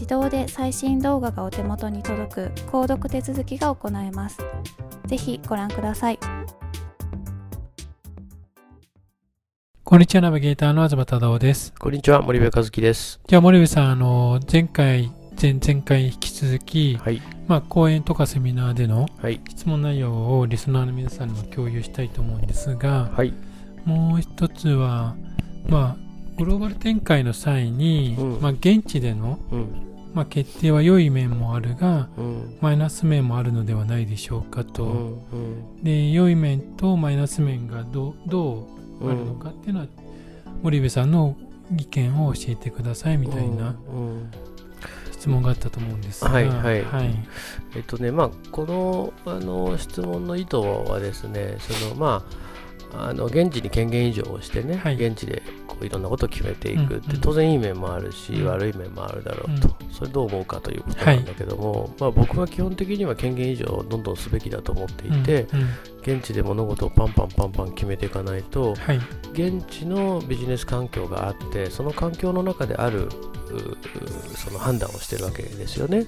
自動で最新動画がお手元に届く購読手続きが行えます。ぜひご覧ください。こんにちは、ナビゲーターの東忠夫です。こんにちは、森部和樹です。じゃあ、森部さん、あの、前回、前々回引き続き、はい、まあ、講演とかセミナーでの質問内容をリスナーの皆さんにも共有したいと思うんですが、はい、もう一つは、まあ、グローバル展開の際に、うん、まあ、現地での、うんまあ、決定は良い面もあるが、うん、マイナス面もあるのではないでしょうかと、うんうん、で良い面とマイナス面がどどうあるのかっていうのは、森部さんの意見を教えてくださいみたいな、質問があったと思うんですが、はいはい、はい、えっとねまあこのあの質問の意図はですねそのまああの現地に権限移譲をしてね、はい、現地でいろんなことを決めていくって、当然いい面もあるし、悪い面もあるだろうと、それどう思うかということなんだけども、まあ、僕は基本的には権限以上どんどんすべきだと思っていて、現地で物事をパンパンパンパン決めていかないと、現地のビジネス環境があってその環境の中であるその判断をしてるわけですよね。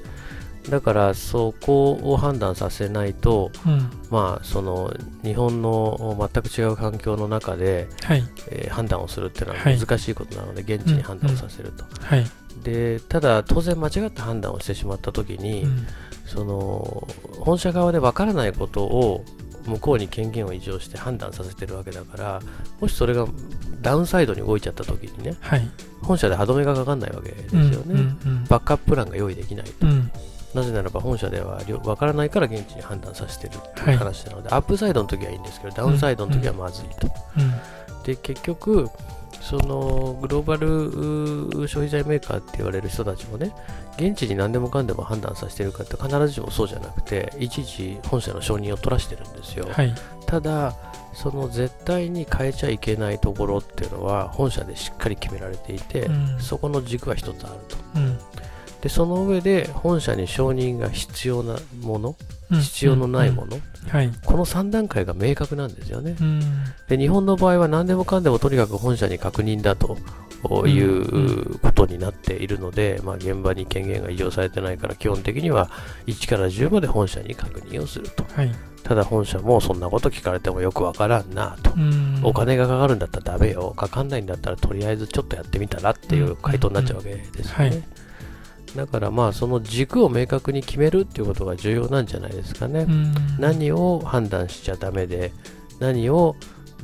だからそこを判断させないと、うん、まあその日本の全く違う環境の中で、はい、えー、判断をするっていうのは難しいことなので、はい、現地に判断をさせると、うん。うん、でただ当然間違った判断をしてしまった時に、その本社側でわからないことを向こうに権限を移譲して判断させてるわけだからもしそれがダウンサイドに動いちゃった時にね、はい、本社で歯止めがかかんないわけですよね、うんうんうん、バックアッププランが用意できないと、うん、なぜならば本社では分からないから現地に判断させてるっていう話なので、はい、アップサイドの時はいいんですけどダウンサイドの時はまずいと、うん。うん、で結局そのグローバル消費財メーカーって言われる人たちもね現地に何でもかんでも判断させてるかって必ずしもそうじゃなくていちいち本社の承認を取らしてるんですよ、はい、ただその絶対に変えちゃいけないところっていうのは本社でしっかり決められていて、うん、そこの軸は一つあると、うんでその上で本社に承認が必要なもの、うん、必要のないもの、うんはい、この3段階が明確なんですよね、うん、で日本の場合は何でもかんでもとにかく本社に確認だということになっているので、まあ、現場に権限が移譲されてないから基本的には1から10まで本社に確認をすると、はい、ただ本社もそんなこと聞かれてもよくわからんなと、お金がかかるんだったらダメよ。かかんないんだったらとりあえずちょっとやってみたらっていう回答になっちゃうわけですよね、はいだからまあその軸を明確に決めるっていうことが重要なんじゃないですかね。何を判断しちゃだめで、何を、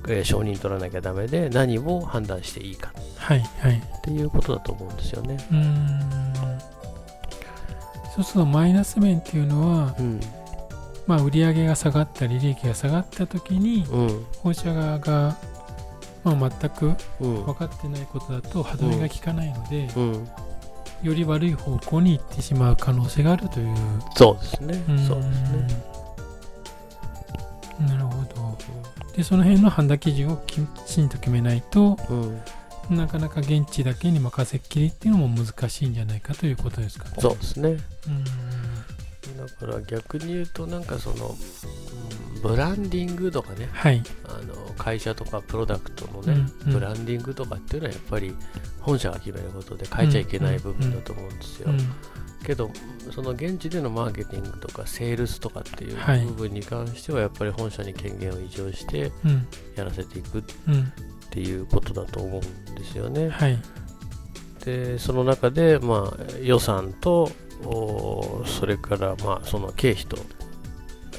えー、承認取らなきゃだめで、何を判断していいか、はいはい、っていうことだと思うんですよね。うん。そうするとマイナス面っていうのは、うん、まあ、売上が下がったり利益が下がった時に、うん、放射側が、まあ、全く分かってないことだと歯止めが効かないので、うん、より悪い方向に行ってしまう可能性があるという。そうですね。そうですね。なるほど。でその辺の判断基準をきちんと決めないと、うん、なかなか現地だけに任せっきりっていうのも難しいんじゃないかということですかね。そうですね。うん。だから逆に言うとなんかその、うん、ブランディングとかね、はい、あの会社とかプロダクトのね、うんうん、ブランディングとかっていうのはやっぱり本社が決めることで変えちゃいけない部分だと思うんですよ。けどその現地でのマーケティングとかセールスとかっていう部分に関してはやっぱり本社に権限を移譲してやらせていくっていうことだと思うんですよね。はい、でその中で、まあ、予算とそれからまあその経費と、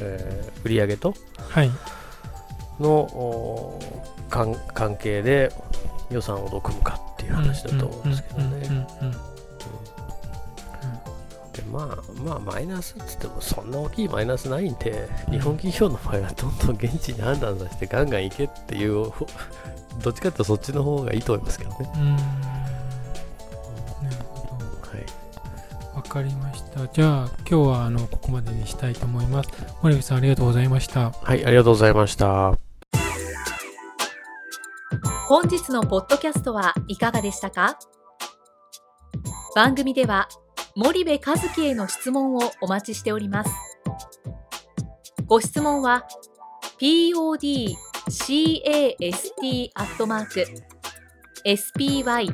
えー、売上との、はい、関係で予算をどう組むかっていう話だと思うんですけどね。でまあまあマイナスっつってもそんな大きいマイナスないんで、日本企業の場合はどんどん現地に判断させてガンガン行けっていう どっちかっていうとそっちの方がいいと思いますけどね。かりました。じゃあ、今日はあのここまでにしたいと思います。森口さん、ありがとうございました。はい、ありがとうございました。本日のポッドキャストはいかがでしたか？番組では森部和樹への質問をお待ちしております。ご質問は podcast アットマーク spydergrp